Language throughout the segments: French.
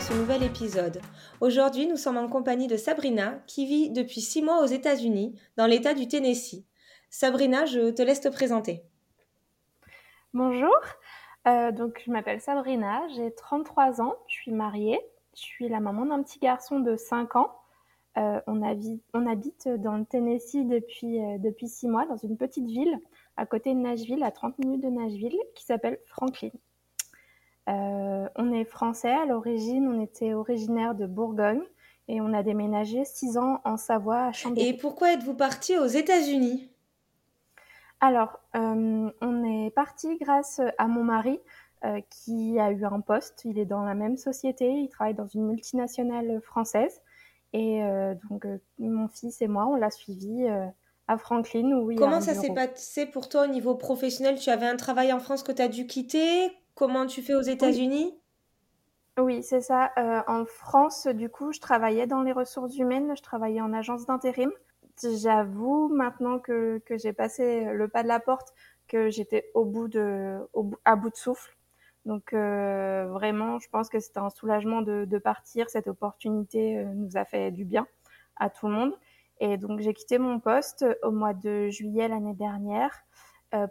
Ce nouvel épisode. Aujourd'hui, nous sommes en compagnie de Sabrina, qui vit depuis six mois aux États-Unis, dans l'État du Tennessee. Sabrina, je te laisse te présenter. Bonjour, euh, donc je m'appelle Sabrina, j'ai 33 ans, je suis mariée, je suis la maman d'un petit garçon de 5 ans. Euh, on, habite dans le Tennessee depuis, euh, depuis six mois, dans une petite ville à côté de Nashville, à 30 minutes de Nashville, qui s'appelle Franklin. Euh, on est français à l'origine, on était originaire de Bourgogne et on a déménagé six ans en Savoie à Chambéry. Et pourquoi êtes-vous parti aux États-Unis? Alors, euh, on est parti grâce à mon mari euh, qui a eu un poste. Il est dans la même société, il travaille dans une multinationale française. Et donc, mon fils et moi, on l'a suivi à Franklin. Où Comment ça s'est passé pour toi au niveau professionnel? Tu avais un travail en France que tu as dû quitter? Comment tu fais aux États-Unis? Oui, c'est ça. Euh, en France, du coup, je travaillais dans les ressources humaines, je travaillais en agence d'intérim. J'avoue maintenant que, que j'ai passé le pas de la porte que j'étais au bout de, au, à bout de souffle. Donc euh, vraiment, je pense que c'était un soulagement de, de, partir. Cette opportunité euh, nous a fait du bien à tout le monde. Et donc j'ai quitté mon poste au mois de juillet l'année dernière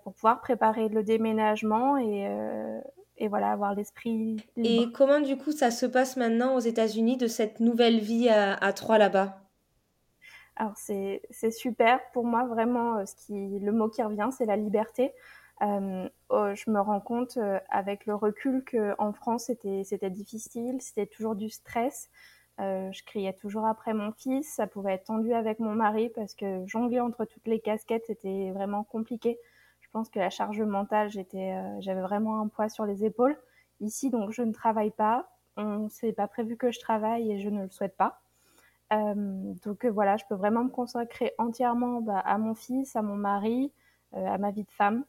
pour pouvoir préparer le déménagement et, euh, et voilà, avoir l'esprit Et comment du coup ça se passe maintenant aux États-Unis de cette nouvelle vie à, à Troyes là-bas? Alors c'est super pour moi vraiment euh, ce qui le mot qui revient c'est la liberté. Euh, oh, je me rends compte avec le recul que en France c'était c'était difficile, c'était toujours du stress. Euh, je criais toujours après mon fils, ça pouvait être tendu avec mon mari parce que jongler entre toutes les casquettes c'était vraiment compliqué. Pense que la charge mentale, j'étais, euh, j'avais vraiment un poids sur les épaules. Ici, donc, je ne travaille pas. On s'est pas prévu que je travaille et je ne le souhaite pas. Euh, donc euh, voilà, je peux vraiment me consacrer entièrement bah, à mon fils, à mon mari, à ma vie de femme.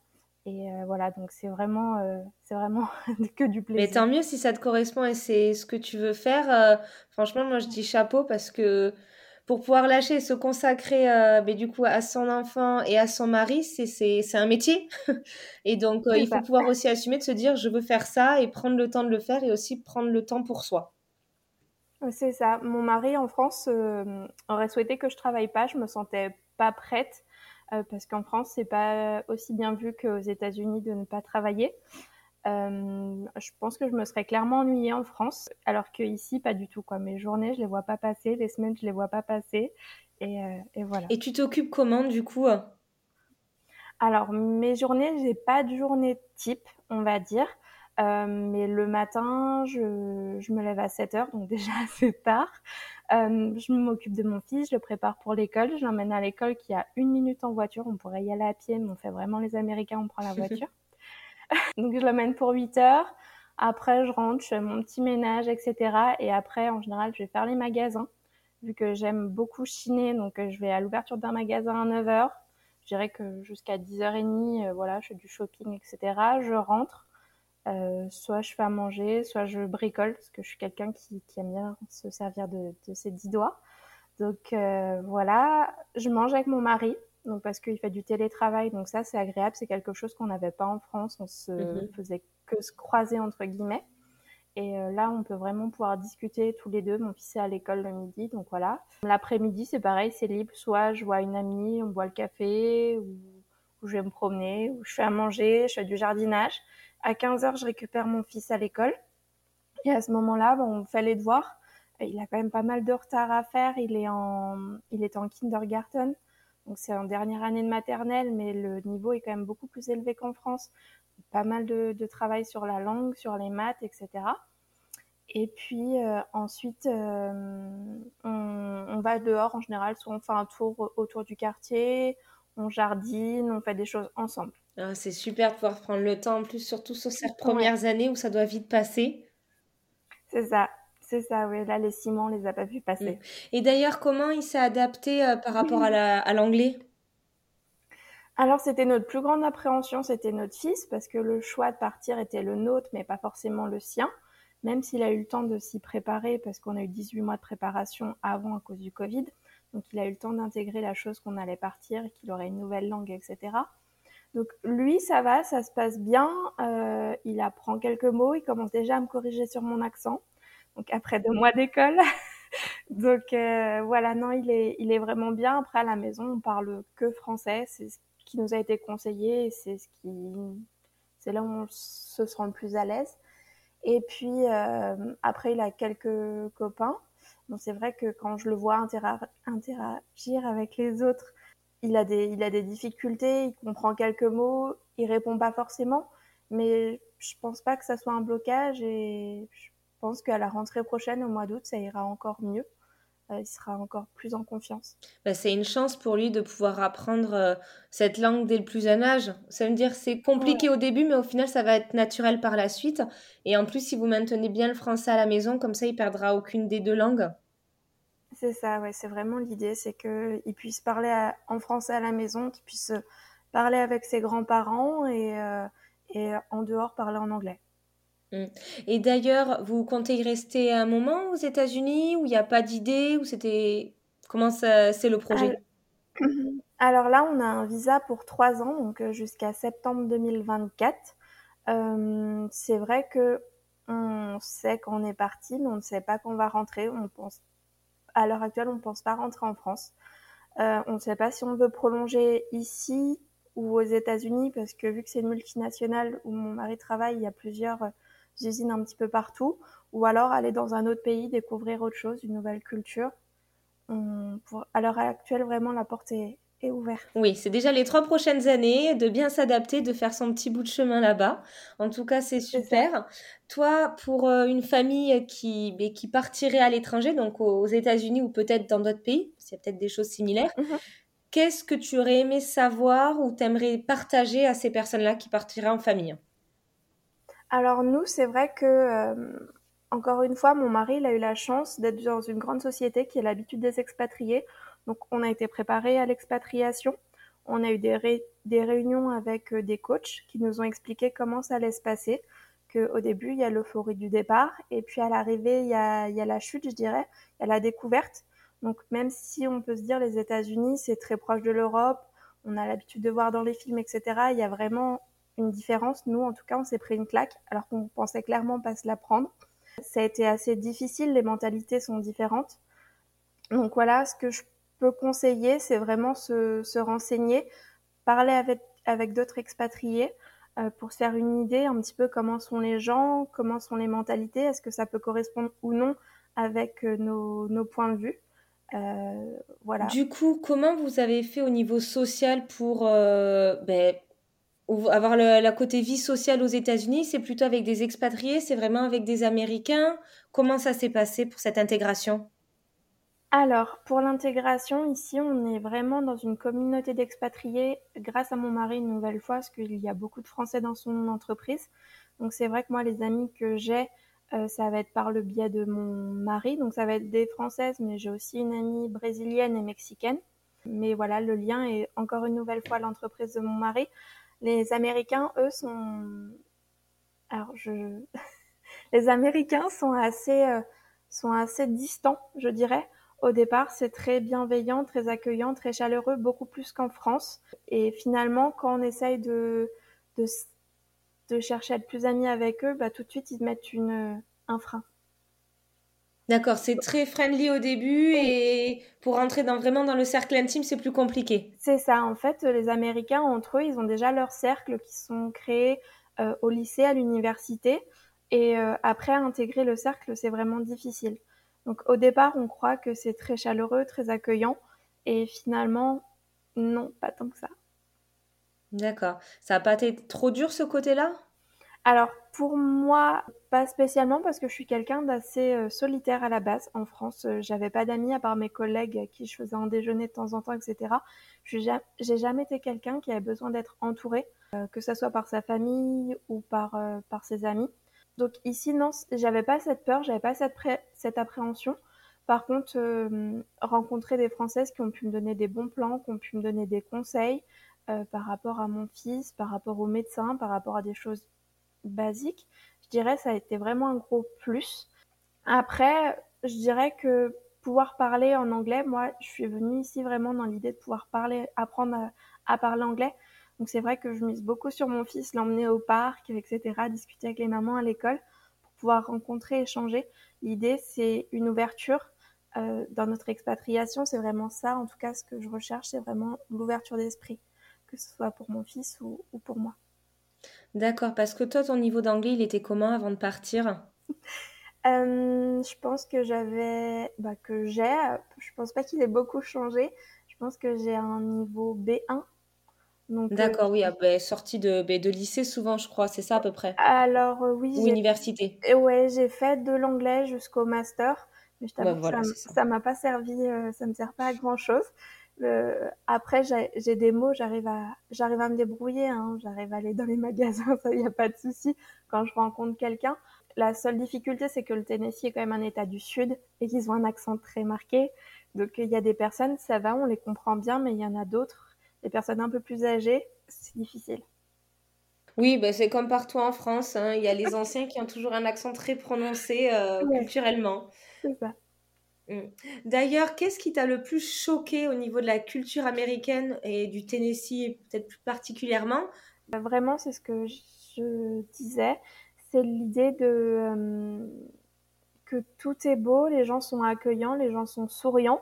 Et voilà, donc c'est vraiment, c'est vraiment que du plaisir. Mais tant mieux si ça te correspond et c'est ce que tu veux faire. franchement, moi je dis chapeau parce que pour pouvoir lâcher et se consacrer euh, mais du coup à son enfant et à son mari, c'est un métier. et donc, euh, il faut pouvoir aussi assumer de se dire, je veux faire ça et prendre le temps de le faire et aussi prendre le temps pour soi. C'est ça. Mon mari en France euh, aurait souhaité que je travaille pas. Je me sentais pas prête parce qu'en France, c'est pas aussi bien vu qu'aux États-Unis de ne pas travailler. Euh, je pense que je me serais clairement ennuyée en France, alors que ici pas du tout. Quoi. Mes journées, je les vois pas passer, les semaines, je les vois pas passer, et, euh, et voilà. Et tu t'occupes comment du coup Alors mes journées, j'ai pas de journée type, on va dire. Euh, mais le matin, je, je, me lève à 7 heures, donc déjà assez tard. Euh, je m'occupe de mon fils, je le prépare pour l'école, je l'emmène à l'école qui a une minute en voiture. On pourrait y aller à pied, mais on fait vraiment les Américains, on prend la voiture. Donc je l'emmène pour 8 heures. Après, je rentre, je fais mon petit ménage, etc. Et après, en général, je vais faire les magasins, vu que j'aime beaucoup chiner. Donc, euh, je vais à l'ouverture d'un magasin à 9 heures. Je dirais que jusqu'à 10h30, euh, voilà, je fais du shopping, etc. Je rentre. Euh, soit je fais à manger, soit je bricole, parce que je suis quelqu'un qui, qui, aime bien se servir de, de ses dix doigts. Donc euh, voilà, je mange avec mon mari donc parce qu'il fait du télétravail, donc ça c'est agréable, c'est quelque chose qu'on n'avait pas en France, on se mhm. faisait que se croiser entre guillemets. Et euh, là, on peut vraiment pouvoir discuter tous les deux. Mon fils est à l'école le midi, donc voilà. L'après-midi, c'est pareil, c'est libre. Soit je vois une amie, on boit le café, ou, je vais me promener, ou je fais à manger, je fais du jardinage. À 15 heures, je récupère mon fils à l'école. Et à ce moment-là, on fait les devoirs. Il a quand même pas mal de retard à faire. Il est en, il est en kindergarten. Donc c'est en dernière année de maternelle, mais le niveau est quand même beaucoup plus élevé qu'en France. Pas mal de, de, travail sur la langue, sur les maths, etc. Et puis euh, ensuite, euh, on, on, va dehors en général, soit on fait un tour autour du quartier, on jardine, on fait des choses ensemble. Ah, c'est super de pouvoir prendre le temps, en plus surtout sur ces premières années où ça doit vite passer. C'est ça. C'est ça, oui. Là, les ciments, on les a pas vus passer. Et d'ailleurs, comment il s'est adapté euh, par rapport à l'anglais? Alors c'était notre plus grande appréhension, c'était notre fils, parce que le choix de partir était le nôtre, mais pas forcément le sien, même s'il a eu le temps de s'y préparer, parce qu'on a eu 18 mois de préparation avant à cause du Covid. Donc il a eu le temps d'intégrer la chose qu'on allait partir, qu'il aurait une nouvelle langue, etc. Donc lui, ça va, ça se passe bien. Euh, il apprend quelques mots, il commence déjà à me corriger sur mon accent. Donc après deux mois d'école. Donc euh, voilà, non, il est, il est vraiment bien. Après à la maison, on parle que français. C'est ce qui nous a été conseillé. C'est ce qui, c'est là où on se sent le plus à l'aise. Et puis euh, après, il a quelques copains. Bon, c'est vrai que quand je le vois interagir avec les autres, il a des, il a des difficultés, il comprend quelques mots, il répond pas forcément, mais je pense pas que ça soit un blocage et je pense qu'à la rentrée prochaine, au mois d'août, ça ira encore mieux. Euh, il sera encore plus en confiance. Bah, c'est une chance pour lui de pouvoir apprendre euh, cette langue dès le plus jeune âge. Ça veut dire c'est compliqué au début, mais au final, ça va être naturel par la suite. Et en plus, si vous maintenez bien le français à la maison, comme ça, il perdra aucune des deux langues. C'est ça, ouais, c'est vraiment l'idée, c'est qu'il puisse parler en français à la maison, qu'il puisse parler avec ses grands-parents et, euh, et en dehors parler en anglais. Mmh. Et d'ailleurs, vous comptez y rester un moment aux États-Unis où il n'y a pas d'idée ou c'était comment c'est le projet? Alors, là, on a un visa pour trois ans, donc euh, jusqu'à septembre 2024. Euh, c'est vrai que on sait qu'on est parti, mais on ne sait pas qu'on va rentrer. À l'heure actuelle, on ne pense pas rentrer en France. Euh, on ne sait pas si on veut prolonger ici ou aux États-Unis, parce que vu que c'est une multinationale où mon mari travaille, il y a plusieurs usines un petit peu partout, ou alors aller dans un autre pays, découvrir autre chose, une nouvelle culture. pour, à l'heure actuelle, vraiment, la porte est, ouvert. Oui, c'est déjà les trois prochaines années de bien s'adapter, de faire son petit bout de chemin là-bas. En tout cas, c'est super. Toi, pour euh, une famille qui, qui partirait à l'étranger, donc aux États-Unis ou peut-être dans d'autres pays, il y a peut-être des choses similaires, mhm. qu'est-ce que tu aurais aimé savoir ou t'aimerais partager à ces personnes-là qui partiraient en famille? Alors nous, c'est vrai que... Euh, encore une fois, mon mari, il a eu la chance d'être dans une grande société qui a l'habitude des expatriés. Donc, on a été préparé à l'expatriation. On a eu des, réunions avec euh, des coachs qui nous ont expliqué comment ça allait se passer. Qu'au début, il y a l'euphorie du départ, et puis à l'arrivée, il il y a la chute, je dirais, il y a la découverte. Donc, même si on peut se dire les États-Unis, c'est très proche de l'Europe, on a l'habitude de voir dans les films, etc., il y a vraiment une différence. Nous, en tout cas, on s'est pris une claque, alors qu'on pensait clairement pas se la prendre. Ça a été assez difficile, les mentalités sont différentes. Donc voilà, ce que je peux conseiller, c'est vraiment se, se, renseigner, parler avec, avec d'autres expatriés euh, pour se faire une idée un petit peu comment sont les gens, comment sont les mentalités, est-ce que ça peut correspondre ou non avec euh, nos, nos points de vue. Euh, voilà. Du coup, comment vous avez fait au niveau social pour euh, ben, avoir le, la côté vie sociale aux États-Unis C'est plutôt avec des expatriés C'est vraiment avec des Américains Comment ça s'est passé pour cette intégration? Alors, pour l'intégration, ici, on est vraiment dans une communauté d'expatriés grâce à mon mari une nouvelle fois, parce qu'il y a beaucoup de Français dans son entreprise. Donc, c'est vrai que moi, les amis que j'ai, euh, ça va être par le biais de mon mari. Donc, ça va être des Françaises, mais j'ai aussi une amie brésilienne et mexicaine. Mais voilà, le lien est encore une nouvelle fois l'entreprise de mon mari. Les Américains, eux, sont... Alors, je... les Américains sont assez, euh, sont assez distants, je dirais au départ, c'est très bienveillant, très accueillant, très chaleureux, beaucoup plus qu'en France. Et finalement, quand on essaye de, de, chercher à être plus amis avec eux, bah, tout de suite, ils mettent une, un frein. D'accord, c'est très friendly au début et pour rentrer dans, vraiment dans le cercle intime, c'est plus compliqué. C'est ça, en fait, les Américains, entre eux, ils ont déjà leurs cercles qui sont créés euh, au lycée, à l'université. Et euh, après, intégrer le cercle, c'est vraiment difficile. Donc au départ, on croit que c'est très chaleureux, très accueillant, et finalement, non, pas tant que ça. D'accord. Ça n'a pas été trop dur ce côté-là? Alors pour moi, pas spécialement parce que je suis quelqu'un d'assez euh, solitaire à la base. En France, euh, j'avais pas d'amis à part mes collègues à qui je faisais un déjeuner de temps en temps, etc. J'ai jamais été quelqu'un qui avait besoin d'être entouré, euh, que ce soit par sa famille ou par, par ses amis. Donc ici, non, j'avais pas cette peur, j'avais pas cette, cette appréhension. Par contre, rencontrer des Françaises qui ont pu me donner des bons plans, qui ont pu me donner des conseils, par rapport à mon fils, par rapport au médecin, par rapport à des choses basiques. Je dirais ça a été vraiment un gros plus. Après, je dirais que pouvoir parler en anglais, moi, je suis venue ici vraiment dans l'idée de pouvoir parler, apprendre à, parler anglais. Donc c'est vrai que je mise beaucoup sur mon fils, l'emmener au parc, etc., discuter avec les mamans à l'école pour pouvoir rencontrer, échanger. L'idée, c'est une ouverture. Euh, dans notre expatriation, c'est vraiment ça. En tout cas, ce que je recherche, c'est vraiment l'ouverture d'esprit, que ce soit pour mon fils ou pour moi. D'accord, parce que toi, ton niveau d'anglais, il était comment avant de partir? Euh, je pense que j'avais, bah, que j'ai, je pense pas qu'il ait beaucoup changé. Je pense que j'ai un niveau B1. Donc, euh, D'accord, oui, ah, bah, sortie de, bah, de lycée souvent, je crois, c'est ça à peu près? Alors euh, oui. Ou université? Ouais, j'ai fait de l'anglais jusqu'au master, mais je t'avoue que ça m'a pas servi, ça me sert pas à grand chose. Après, j'ai des mots, j'arrive à, j'arrive à me débrouiller, hein, j'arrive à aller dans les magasins, ça y a pas de souci. Quand je rencontre quelqu'un, la seule difficulté, c'est que le Tennessee est quand même un État du Sud et qu'ils ont un accent très marqué. Donc il y a des personnes, ça va, on les comprend bien, mais il y en a d'autres, des personnes un peu plus âgées, c'est difficile. Oui, bah, c'est comme partout en France. Hein. Il y a les anciens qui ont toujours un accent très prononcé euh, culturellement. C'est ça. Mmh. D'ailleurs, qu'est-ce qui t'a le plus choqué au niveau de la culture américaine et du Tennessee, peut-être plus particulièrement? Vraiment, c'est ce que je disais c'est l'idée de euh, que tout est beau, les gens sont accueillants, les gens sont souriants,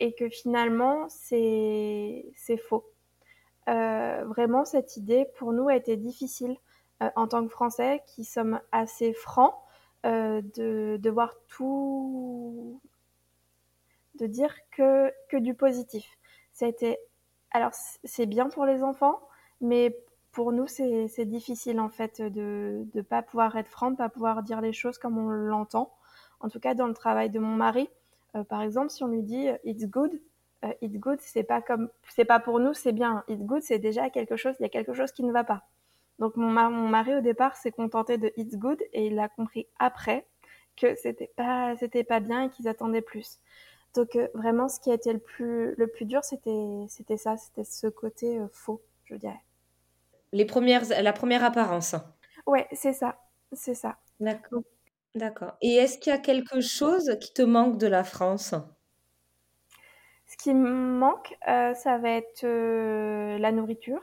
et que finalement c'est c'est faux. Euh, vraiment, cette idée pour nous a été difficile euh, en tant que Français, qui sommes assez francs, de, de voir tout, de dire que que du positif. Ça a été alors c'est bien pour les enfants, mais pour nous, c'est difficile en fait de ne pas pouvoir être franc, de pas pouvoir dire les choses comme on l'entend. En tout cas, dans le travail de mon mari, euh, par exemple, si on lui dit euh, it's good, euh, it's good, c'est pas comme, c'est pas pour nous, c'est bien. It's good, c'est déjà quelque chose, il y a quelque chose qui ne va pas. Donc mon, mon mari au départ s'est contenté de it's good et il a compris après que c'était pas, c'était pas bien et qu'ils attendaient plus. Donc vraiment, ce qui a été le plus, le plus dur, c'était, c'était ça, c'était ce côté faux, je dirais les premières, la première apparence. Ouais, c'est ça, c'est ça. D'accord. D'accord. Et est-ce qu'il y a quelque chose qui te manque de la France? Ce qui me manque, euh, ça va être euh, la nourriture.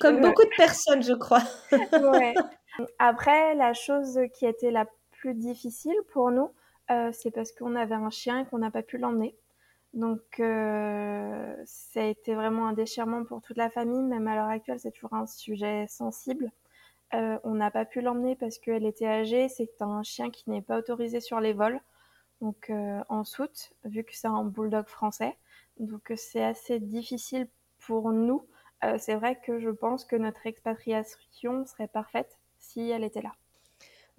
Comme beaucoup de personnes, je crois. ouais. Après, la chose qui été la plus difficile pour nous, euh, c'est parce qu'on avait un chien et qu'on n'a pas pu l'emmener. Donc, euh, ça a été vraiment un déchirement pour toute la famille. Même à l'heure actuelle, c'est toujours un sujet sensible. Euh, on n'a pas pu l'emmener parce qu'elle était âgée. C'est un chien qui n'est pas autorisé sur les vols. Donc, euh, en soute, vu que c'est un bulldog français. Donc, c'est assez difficile pour nous. c'est vrai que je pense que notre expatriation serait parfaite si elle était là.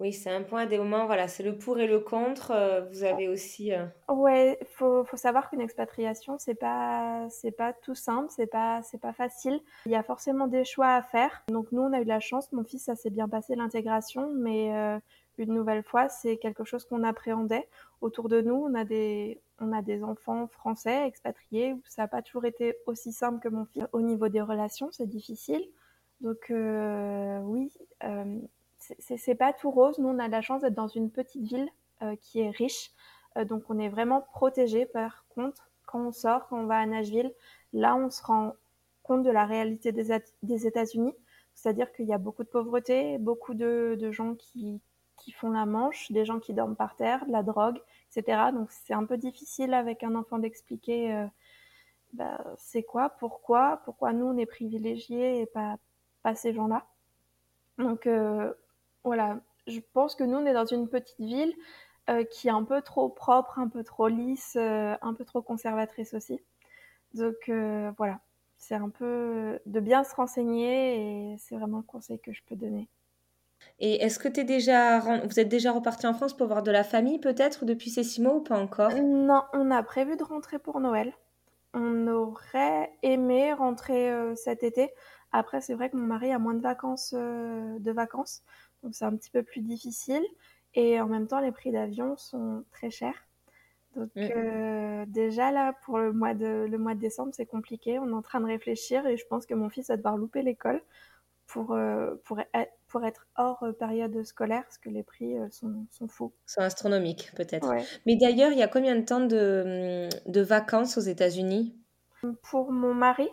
Oui, c'est un point des moments, voilà, c'est le pour et le contre. Euh, vous avez aussi. Euh, ouais, faut, faut savoir qu'une expatriation, c'est pas, c'est pas tout simple, c'est pas, c'est pas facile. Il y a forcément des choix à faire. Donc nous, on a eu la chance. Mon fils, ça s'est bien passé l'intégration, mais euh, une nouvelle fois, c'est quelque chose qu'on appréhendait. Autour de nous, on a des, on a des enfants français expatriés où ça n'a pas toujours été aussi simple que mon fils. Au niveau des relations, c'est difficile. Donc oui c'est pas tout rose. Nous, on a la chance d'être dans une petite ville euh, qui est riche. Euh, donc, on est vraiment protégé. Par contre, quand on sort, quand on va à Nashville, là, on se rend compte de la réalité des, des États-Unis. C'est-à-dire qu'il y a beaucoup de pauvreté, beaucoup de, gens qui, qui, font la manche, des gens qui dorment par terre, de la drogue, etc. Donc, c'est un peu difficile avec un enfant d'expliquer euh, bah, c'est quoi, pourquoi, pourquoi nous, on est privilégiés et pas, pas ces gens-là. Donc, voilà, je pense que nous, on est dans une petite ville euh, qui est un peu trop propre, un peu trop lisse, euh, un peu trop conservatrice aussi. Donc euh, voilà, c'est un peu de bien se renseigner et c'est vraiment le conseil que je peux donner. Et est-ce que es déjà, vous êtes déjà reparti en France pour voir de la famille peut-être depuis ces six mois ou pas encore? Non, on a prévu de rentrer pour Noël. On aurait aimé rentrer cet été. Après, c'est vrai que mon mari a moins de vacances, de vacances donc c'est un petit peu plus difficile. Et en même temps, les prix d'avion sont très chers. Donc mmh. déjà là, pour le mois, de, le mois de décembre, c'est compliqué. On est en train de réfléchir et je pense que mon fils va devoir louper l'école pour, pour, pour être hors période scolaire, parce que les prix sont, sont fous. Sont astronomiques peut-être. Mais d'ailleurs, il y a combien de temps de, de vacances aux États-Unis? Pour mon mari?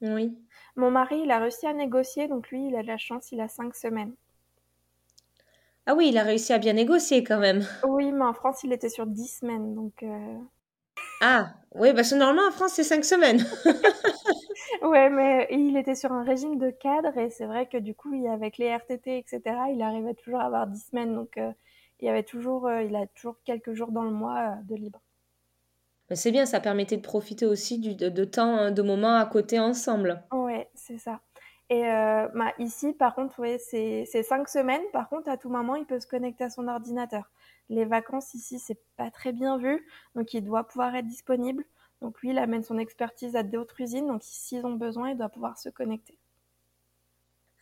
Oui. Mon mari, il a réussi à négocier, donc lui, il a de la chance, il a cinq semaines. Ah oui, il a réussi à bien négocier quand même. Oui, mais en France, il était sur dix semaines, donc... Euh. Ah, oui, parce que normalement, en France, c'est cinq semaines. ouais, mais il était sur un régime de cadre, et c'est vrai que du coup, avec les RTT, etc., il arrivait toujours à avoir dix semaines, donc euh, il, y avait toujours, euh, il a toujours quelques jours dans le mois de libre. C'est bien, ça permettait de profiter aussi du, de, temps, hein, de moments à côté ensemble. Ouais, c'est ça. Et euh, bah, ici, par contre, c'est cinq semaines. Par contre, à tout moment, il peut se connecter à son ordinateur. Les vacances ici, c'est pas très bien vu, donc il doit pouvoir être disponible. Donc lui, il amène son expertise à d'autres usines, donc s'ils ont besoin, il doit pouvoir se connecter.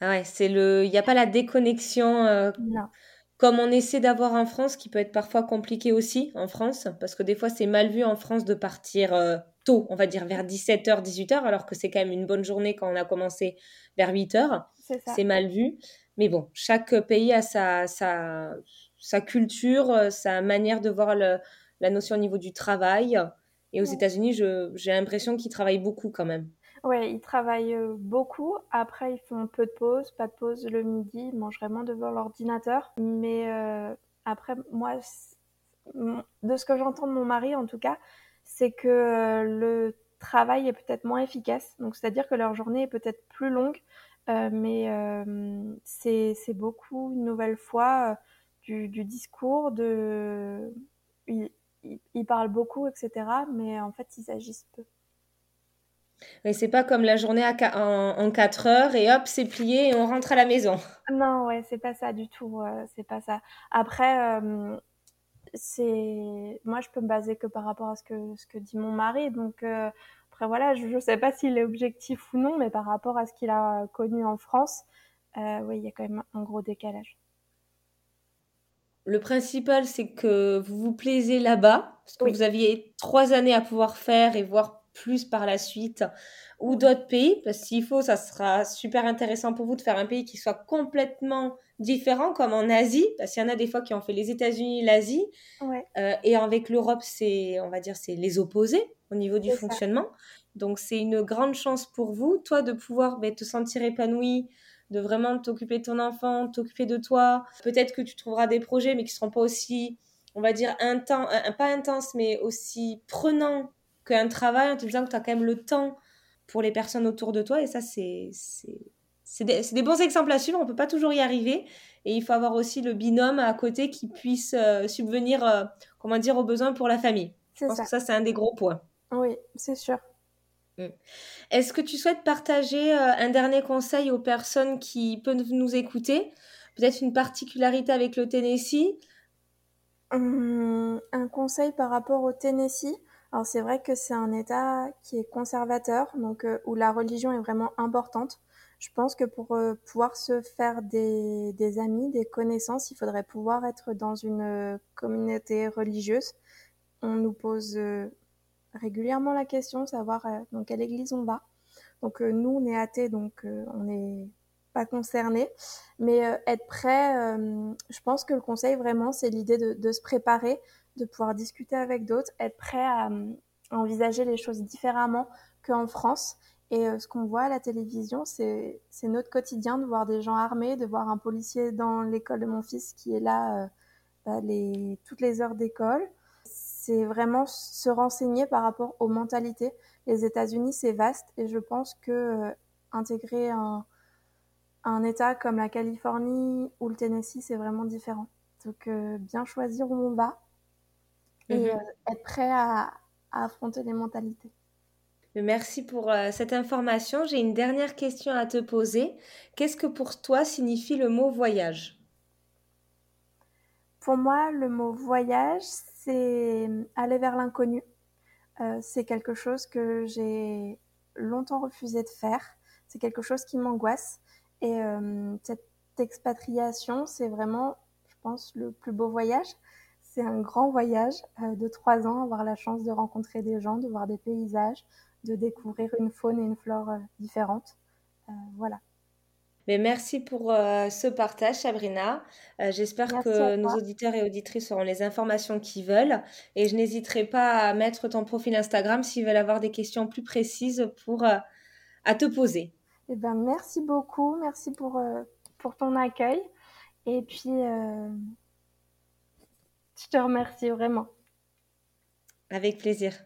Ah ouais, c'est le, il n'y a pas la déconnexion. Euh, non comme on essaie d'avoir en France, qui peut être parfois compliqué aussi en France, parce que des fois c'est mal vu en France de partir euh, tôt, on va dire vers 17h, 18h, alors que c'est quand même une bonne journée quand on a commencé vers 8h. C'est mal vu. Mais bon, chaque pays a sa, sa, sa culture, sa manière de voir le, la notion au niveau du travail. Et aux États-Unis, j'ai l'impression qu'ils travaillent beaucoup quand même. Ouais, ils travaillent euh, beaucoup. Après, ils font peu de pauses, pas de pause le midi. Ils mangent vraiment devant l'ordinateur. Mais euh, après, moi, de ce que j'entends de mon mari, en tout cas, c'est que euh, le travail est peut-être moins efficace. Donc, c'est-à-dire que leur journée est peut-être plus longue. mais c'est beaucoup, une nouvelle fois, du, discours, de... Ils, ils parlent beaucoup, etc. Mais en fait, ils agissent peu. Mais c'est pas comme la journée à, en, en 4 heures et hop, c'est plié et on rentre à la maison. Non, ouais, c'est pas ça du tout. Euh, c'est pas ça. Après, euh, c'est moi, je peux me baser que par rapport à ce que ce que dit mon mari. Donc euh, après voilà, je, ne sais pas s'il est objectif ou non, mais par rapport à ce qu'il a connu en France, oui, il y a quand même un gros décalage. Le principal, c'est que vous vous plaisez là-bas, parce que vous aviez trois années à pouvoir faire et voir plus par la suite ou d'autres pays parce s'il faut ça sera super intéressant pour vous de faire un pays qui soit complètement différent comme en Asie parce qu'il y en a des fois qui ont fait les États-Unis l'Asie. Euh, et avec l'Europe c'est on va dire c'est les opposés au niveau du fonctionnement. Donc c'est une grande chance pour vous toi de pouvoir ben, te sentir épanoui de vraiment t'occuper de ton enfant t'occuper de toi. Peut-être que tu trouveras des projets mais qui seront pas aussi on va dire intense, pas intense mais aussi prenants qu'un travail en te disant que tu as quand même le temps pour les personnes autour de toi. Et ça, c'est des, des, bons exemples à suivre. On peut pas toujours y arriver. Et il faut avoir aussi le binôme à côté qui puisse euh, subvenir, euh, comment dire, aux besoins pour la famille. Je pense ça. que ça, c'est un des gros points. Oui, c'est sûr. Mm. Est-ce que tu souhaites partager euh, un dernier conseil aux personnes qui peuvent nous écouter? Peut-être une particularité avec le Tennessee? Hum, Un conseil par rapport au Tennessee alors c'est vrai que c'est un État qui est conservateur, donc où la religion est vraiment importante. Je pense que pour euh, pouvoir se faire des, amis, des connaissances, il faudrait pouvoir être dans une euh, communauté religieuse. On nous pose régulièrement la question, savoir dans quelle église on va. Donc nous, on est athées, donc on n'est pas concernés. Mais être prêt, je pense que le conseil vraiment, c'est l'idée de, de se préparer, de pouvoir discuter avec d'autres, être prêt à, envisager les choses différemment qu'en France. Et euh, ce qu'on voit à la télévision, c'est notre quotidien de voir des gens armés, de voir un policier dans l'école de mon fils qui est là euh, bah, les, toutes les heures d'école. C'est vraiment se renseigner par rapport aux mentalités. Les États-Unis, c'est vaste et je pense que euh, intégrer un, un État comme la Californie ou le Tennessee, c'est vraiment différent. Donc bien choisir où on va et euh, être prêt à, affronter les mentalités. Merci pour euh, cette information. J'ai une dernière question à te poser. Qu'est-ce que pour toi signifie le mot voyage? Pour moi, le mot voyage, c'est aller vers l'inconnu. Euh, c'est quelque chose que j'ai longtemps refusé de faire. C'est quelque chose qui m'angoisse. Et cette expatriation, c'est vraiment, je pense, le plus beau voyage c'est un grand voyage de trois ans, avoir la chance de rencontrer des gens, de voir des paysages, de découvrir une faune et une flore différentes. voilà. Mais merci pour euh, ce partage, Sabrina. Euh, j'espère que nos auditeurs et auditrices auront les informations qu'ils veulent. Et je n'hésiterai pas à mettre ton profil Instagram s'ils veulent avoir des questions plus précises pour, euh, à te poser. Eh ben, merci beaucoup. Merci pour, pour ton accueil. Et puis, je te remercie vraiment. Avec plaisir.